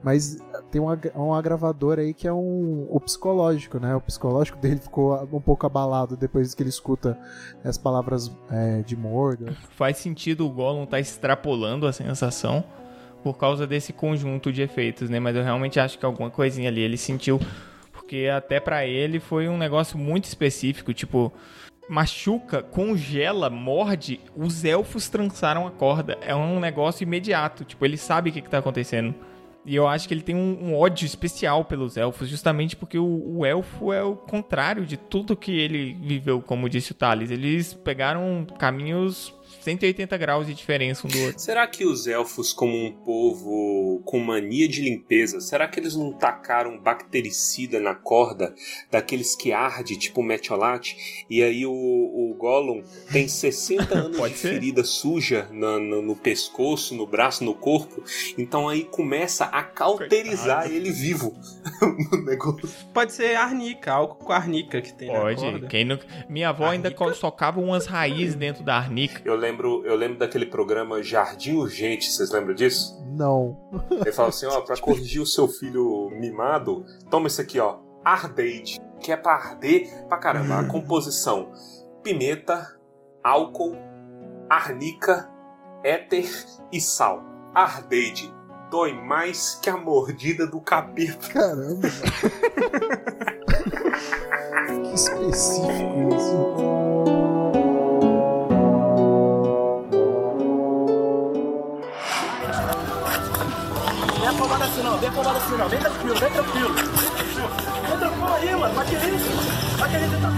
Mas tem um, um agravador aí que é um, o psicológico, né? O psicológico dele ficou um pouco abalado depois que ele escuta as palavras é, de Mordor. Faz sentido o Gollum estar extrapolando a sensação por causa desse conjunto de efeitos, né? Mas eu realmente acho que alguma coisinha ali ele sentiu, porque até pra ele foi um negócio muito específico, tipo machuca, congela, morde, os elfos trançaram a corda. É um negócio imediato, tipo, ele sabe o que, que tá acontecendo. E eu acho que ele tem um, um ódio especial pelos elfos, justamente porque o, o elfo é o contrário de tudo que ele viveu, como disse o Thales. Eles pegaram caminhos 180 graus de diferença um do outro. Será que os elfos, como um povo com mania de limpeza, será que eles não tacaram bactericida na corda daqueles que arde, tipo metiolate? E aí o, o Gollum tem 60 anos Pode de ser. ferida suja na- no, no pescoço, no braço, no corpo. Então aí começa a cauterizar ele vivo no negócio. Pode ser arnica, álcool com arnica que tem na Pode. corda. Quem não... Minha avó ainda Arnica? co- socava umas raízes dentro da arnica. Eu lembro, eu lembro daquele programa Jardim Urgente, vocês lembram disso? Não. Ele fala assim, ó, pra corrigir o seu filho mimado, toma isso aqui, ó, Ardeide, que é pra arder pra caramba. A composição, pimenta, álcool, arnica, éter e sal. Ardeide, dói mais que a mordida do capeta. Caramba. que específico isso. Vem afobado assim não. Vem tranquilo, vem tranquilo. Vem tranquilo aí, mano. Vai querer. Vai querer tentar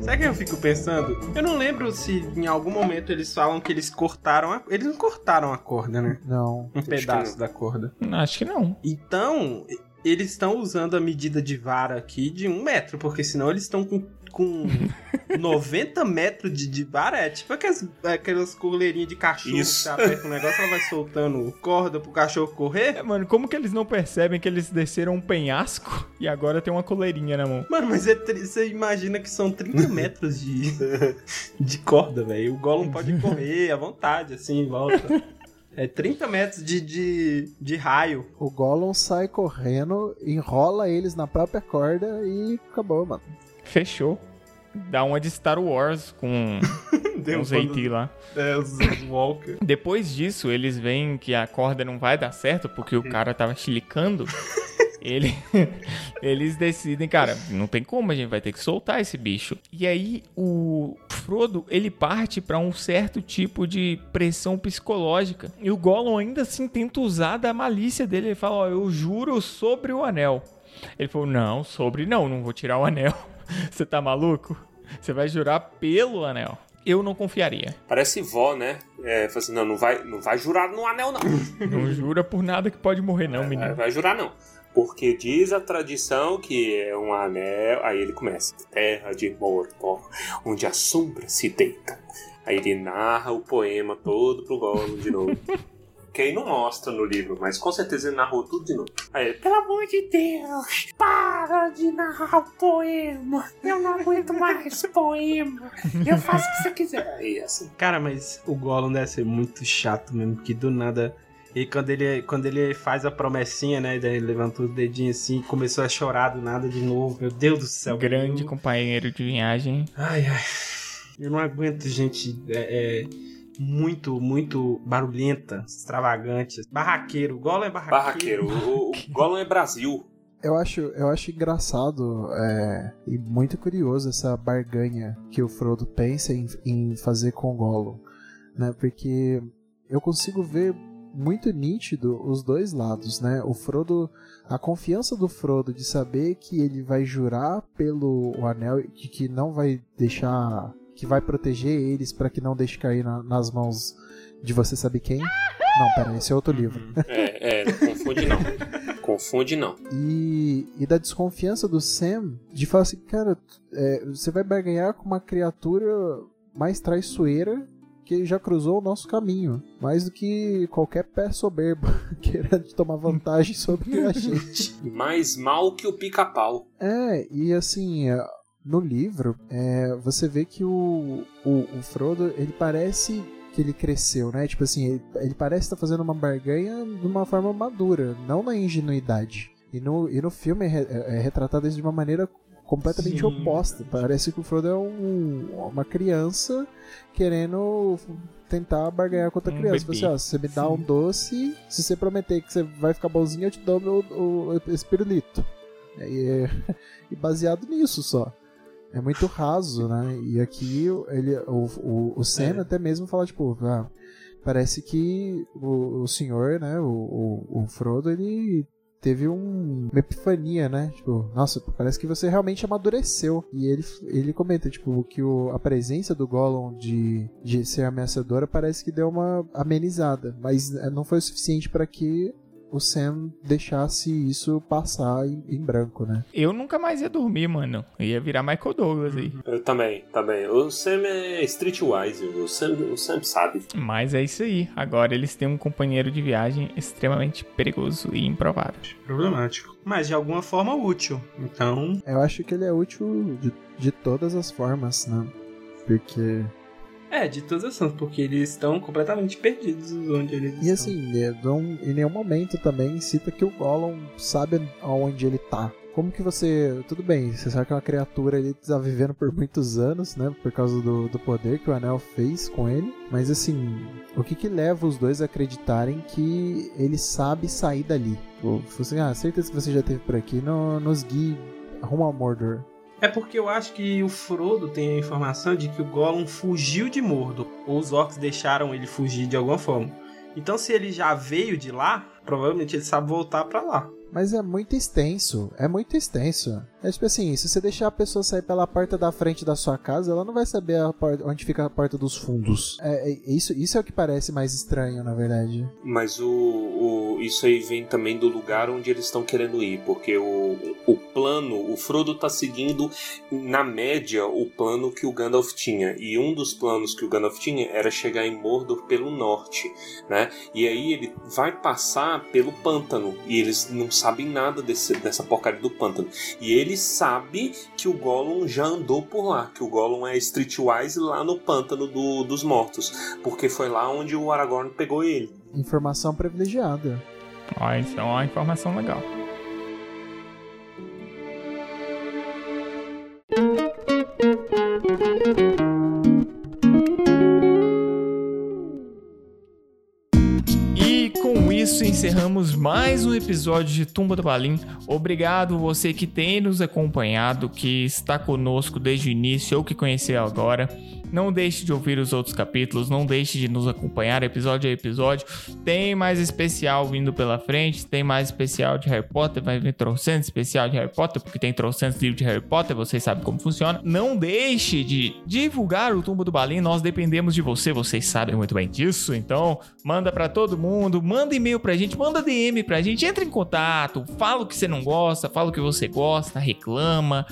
Sabe o que eu fico pensando? Eu não lembro se em algum momento eles falam que eles cortaram a... Eles não cortaram a corda, né? Não. Um pedaço da corda. Acho que não. Então, eles estão usando a medida de vara aqui de um metro, porque senão eles estão com, com 90 metros de, de vara. É tipo aquelas, aquelas coleirinhas de cachorro Isso. que você aperta o negócio, ela vai soltando corda pro cachorro correr. É, mano, como que eles não percebem que eles desceram um penhasco e agora tem uma coleirinha na mão? Mano, mas é você imagina que são 30 metros de, de corda, velho. O Gollum pode correr à vontade, assim, em volta. É 30 metros de, de, de raio. O Gollum sai correndo, enrola eles na própria corda e acabou, mano. Fechou. Dá uma de Star Wars com um Zeiti lá. É, os, os Walker. Depois disso, eles veem que a corda não vai dar certo porque o cara tava chilicando. Ele, eles decidem, cara, não tem como, a gente vai ter que soltar esse bicho. E aí o Frodo, ele parte pra um certo tipo de pressão psicológica. E o Gollum ainda assim tenta usar da malícia dele. Ele fala, ó, eu juro sobre o anel. Ele falou, não, sobre não, não vou tirar o anel. Você tá maluco? Você vai jurar pelo anel. Eu não confiaria. Parece vó, né? É, assim, não, não vai, não vai jurar no anel, não. Não jura por nada que pode morrer, não, Vai, menino. vai jurar não. Porque diz a tradição que é um anel. Aí ele começa: Terra de Mordor, onde a sombra se deita. Aí ele narra o poema todo pro Gollum de novo. Que aí não mostra no livro, mas com certeza ele narrou tudo de novo. Aí ele, Pelo amor de Deus, para de narrar o poema. Eu não aguento mais poema. Eu faço o que você quiser. aí assim. Cara, mas o Gollum deve ser muito chato mesmo, que do nada. E quando ele, quando ele faz a promessinha, né? Daí ele levantou o dedinho assim e começou a chorar do nada de novo. Meu Deus do céu. Grande Eu- companheiro de viagem. Ai, ai. Eu não aguento gente é, é, muito, muito barulhenta, extravagante. Barraqueiro. O Gollum é barraqueiro. Barraqueiro. O, o Gollum é Brasil. Eu acho, eu acho engraçado é, e muito curioso essa barganha que o Frodo pensa em, em fazer com o Gollum, né? Porque eu consigo ver muito nítido os dois lados, né? O Frodo, a confiança do Frodo de saber que ele vai jurar pelo o anel e que não vai deixar, que vai proteger eles para que não deixe cair na- nas mãos de você sabe quem. Não, pera, esse é outro livro. É, é, não confunde não. Confunde não. E, e da desconfiança do Sam de falar assim, cara, é, você vai barganhar com uma criatura mais traiçoeira que já cruzou o nosso caminho, mais do que qualquer pé soberbo querendo tomar vantagem sobre a gente. Mais mal que o pica-pau. É, e assim, no livro, é, você vê que o, o, o Frodo, ele parece que ele cresceu, né? Tipo assim, ele, ele parece estar fazendo uma barganha de uma forma madura, não na ingenuidade. E no, e no filme é, é retratado isso de uma maneira completamente Sim. oposta. Parece que o Frodo é um- uma criança querendo tentar barganhar com outra Um criança. Você, ó, se você me dá Sim. um doce, se você prometer que você vai ficar bonzinho, eu te dou meu, o, esse pirulito. E, e baseado nisso só. É muito raso, né? E aqui ele, o, o, o Sam É. até mesmo fala, tipo, ah, parece que o, o senhor, né, o, o, o Frodo, ele teve um- uma epifania, né? Tipo, nossa, parece que você realmente amadureceu. E ele, ele comenta, tipo, que o, a presença do Gollum de, de ser ameaçadora parece que deu uma amenizada. Mas eh, não foi o suficiente para que o Sam deixasse isso passar em, em branco, né? Eu nunca mais ia dormir, mano. Eu ia virar Michael Douglas aí. Eu também, também. O Sam é streetwise, o Sam, o Sam sabe. Mas é isso aí. Agora eles têm um companheiro de viagem extremamente perigoso e improvável. Problemático. Mas de alguma forma útil. Então, Eu acho que ele é útil de, de todas as formas, né? Porque. É, de todas as formas, porque eles estão completamente perdidos onde eles E estão. assim, é, não- em nenhum momento também cita que o Gollum sabe aonde ele tá. Como que você. Tudo bem, você sabe que é uma criatura ele tá vivendo por muitos anos, né? Por causa do, do poder que o Anel fez com ele. Mas assim, o que que leva os dois a acreditarem que ele sabe sair dali? Tipo, assim, ah, certeza que você já esteve por aqui, no, nos guie rumo ao Mordor. É porque eu acho que o Frodo tem a informação de que o Gollum fugiu de Mordor. Ou os orcs deixaram ele fugir de alguma forma. Então, se ele já veio de lá, provavelmente ele sabe voltar pra lá. Mas é muito extenso, é muito extenso. É tipo assim, se você deixar a pessoa sair pela porta da frente da sua casa, ela não vai saber a por- onde fica a porta dos fundos. É, é- isso, isso é o que parece mais estranho, na verdade. Mas o, o- isso aí vem também do lugar onde eles estão querendo ir, porque o, o plano, o Frodo tá seguindo, na média, o plano que o Gandalf tinha. E um dos planos que o Gandalf tinha era chegar em Mordor pelo norte, né? E aí ele vai passar pelo pântano, e eles não sabem nada desse, dessa porcaria do pântano. E ele sabe que o Gollum já andou por lá, que o Gollum é streetwise lá no pântano do- dos mortos, porque foi lá onde o Aragorn pegou ele. Informação privilegiada. Ó, isso é uma informação legal. Isso encerramos mais um episódio de Tumba do Balim. Obrigado você que tem nos acompanhado, que está conosco desde o início ou que conheceu agora. Não deixe de ouvir os outros capítulos, não deixe de nos acompanhar episódio a episódio. Tem mais especial vindo pela frente, tem mais especial de Harry Potter, vai vir trocentos especial de Harry Potter, porque tem trocentos livros de Harry Potter, vocês sabem como funciona. Não deixe de divulgar o Tumbo do Balim, nós dependemos de você, vocês sabem muito bem disso. Então, manda pra todo mundo, manda e-mail pra gente, manda DM pra gente, entra em contato, fala o que você não gosta, fala o que você gosta, reclama,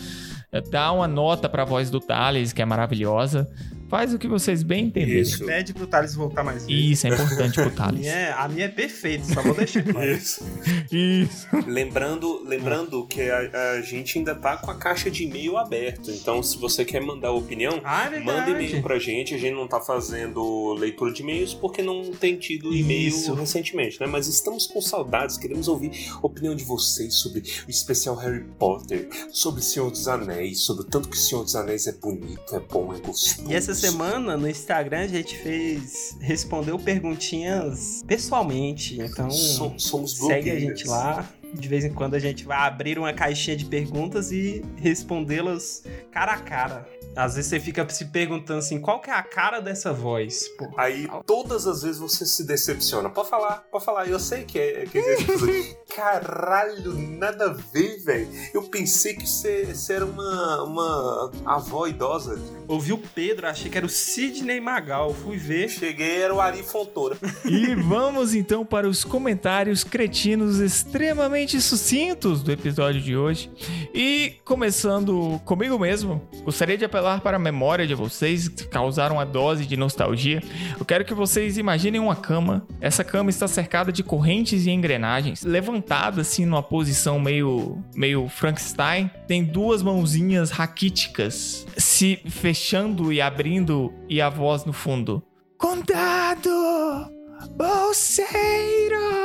dá uma nota pra voz do Thales, que é maravilhosa. Faz o que vocês bem entenderem. Isso. Pede pro Thales voltar mais vezes. Isso é importante pro Thales. minha, a minha é perfeita, só vou deixar claro. Isso. Isso. Lembrando, lembrando que a, a gente ainda tá com a caixa de e-mail aberto. Então, se você quer mandar opinião, Ah, é manda e-mail pra gente. A gente não tá fazendo leitura de e-mails porque não tem tido e-mail recentemente, né? Mas estamos com saudades, queremos ouvir a opinião de vocês sobre o especial Harry Potter, sobre Senhor dos Anéis, sobre o tanto que o Senhor dos Anéis é bonito, é bom, é gostoso. E essa semana no Instagram a gente fez. respondeu perguntinhas pessoalmente. Então So- somos segue a gente lá. De vez em quando a gente vai abrir uma caixinha de perguntas e respondê-las cara a cara. Às vezes você fica se perguntando assim, qual que é a cara dessa voz? Pô, Aí todas as vezes você se decepciona. Pode falar, pode falar. Eu sei que é. Que é Caralho, nada a ver, velho. Eu pensei que você, você era uma, uma avó idosa. ouvi o Pedro, achei que era o Sidney Magal. Fui ver. Cheguei, era o Ari Fontoura. E vamos então para os comentários cretinos extremamente sucintos do episódio de hoje. E começando comigo mesmo, gostaria de apelar para a memória de vocês que causaram uma dose de nostalgia. Eu quero que vocês imaginem uma cama. Essa cama está cercada de correntes e engrenagens, levantada assim numa posição meio meio Frankenstein. Tem duas mãozinhas raquíticas se fechando e abrindo e a voz no fundo. Condado! Bolseiro!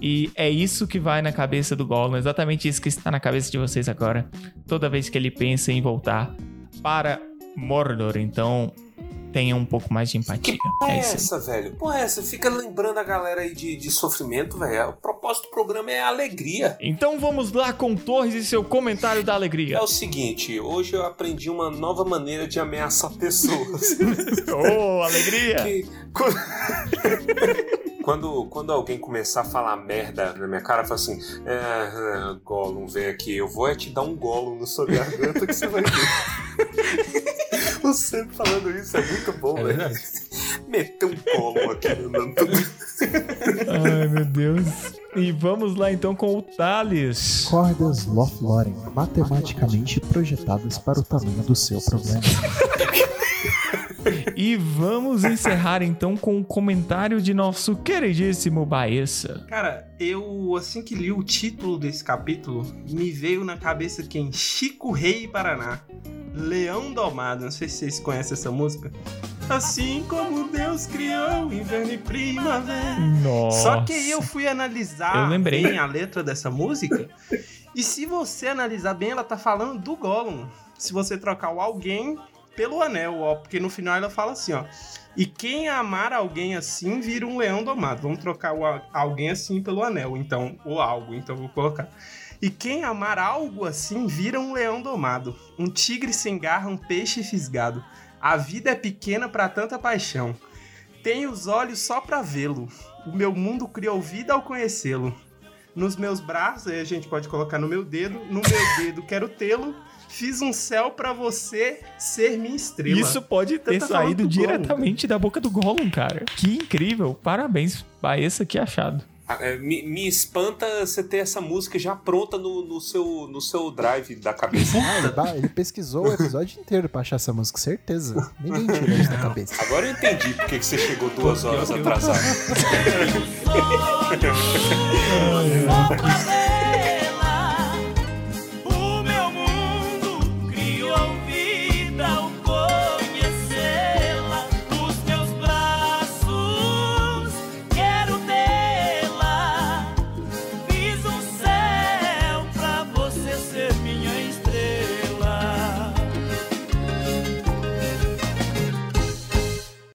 E é isso que vai na cabeça do Gollum, exatamente isso que está na cabeça de vocês agora, toda vez que ele pensa em voltar para Mordor. Então, tenham um pouco mais de empatia. Porra É é isso aí. essa, velho? Porra, é essa? Fica lembrando a galera aí de, de sofrimento, velho. O propósito do programa é a alegria. Então vamos lá com Torres e seu comentário da alegria. É o seguinte, hoje eu aprendi uma nova maneira de ameaçar pessoas. Oh, alegria! que quando... quando alguém começar a falar merda na minha cara, fala assim: é, é, Gollum, vem aqui, eu vou é te dar um Gollum na sua garganta que você vai ver. Você falando isso é muito bom, É velho. verdade. Meter um Gollum aqui no tudo. Ai, meu Deus. E vamos lá então com o Thales. Cordas Lothlórien, matematicamente projetadas para o tamanho do seu problema. E vamos encerrar então com o comentário de nosso queridíssimo Baessa. Cara, eu, assim que li o título desse capítulo, me veio na cabeça quem? Chico Rei Paraná. Leão Domado. Não sei se vocês conhecem essa música. Assim como Deus criou inverno e primavera. Nossa. Só que aí eu fui analisar Eu lembrei. bem a letra dessa música. e se você analisar bem, ela tá falando do Gollum. Se você trocar o alguém pelo anel, ó. Porque no final ela fala assim, ó. E quem amar alguém assim vira um leão domado. Vamos trocar o alguém assim pelo anel, então, ou algo, então vou colocar. E quem amar algo assim vira um leão domado, um tigre sem garra, um peixe fisgado. A vida é pequena pra tanta paixão. Tenho os olhos só pra vê-lo. O meu mundo criou vida ao conhecê-lo. Nos meus braços, aí a gente pode colocar no meu dedo, no meu dedo quero tê-lo. Fiz um céu pra você ser minha estrela. Isso pode ter Tá saído do Gollum, diretamente da boca do Gollum, cara. Que incrível. Parabéns, Baessa, que achado. Ah, é, Me, me espanta você ter essa música já pronta no, no seu, no seu drive da cabeça. Ah, ele, pesquisou o episódio inteiro pra achar essa música, certeza. Ninguém tira isso da cabeça. Agora eu entendi por que você chegou duas horas atrasado.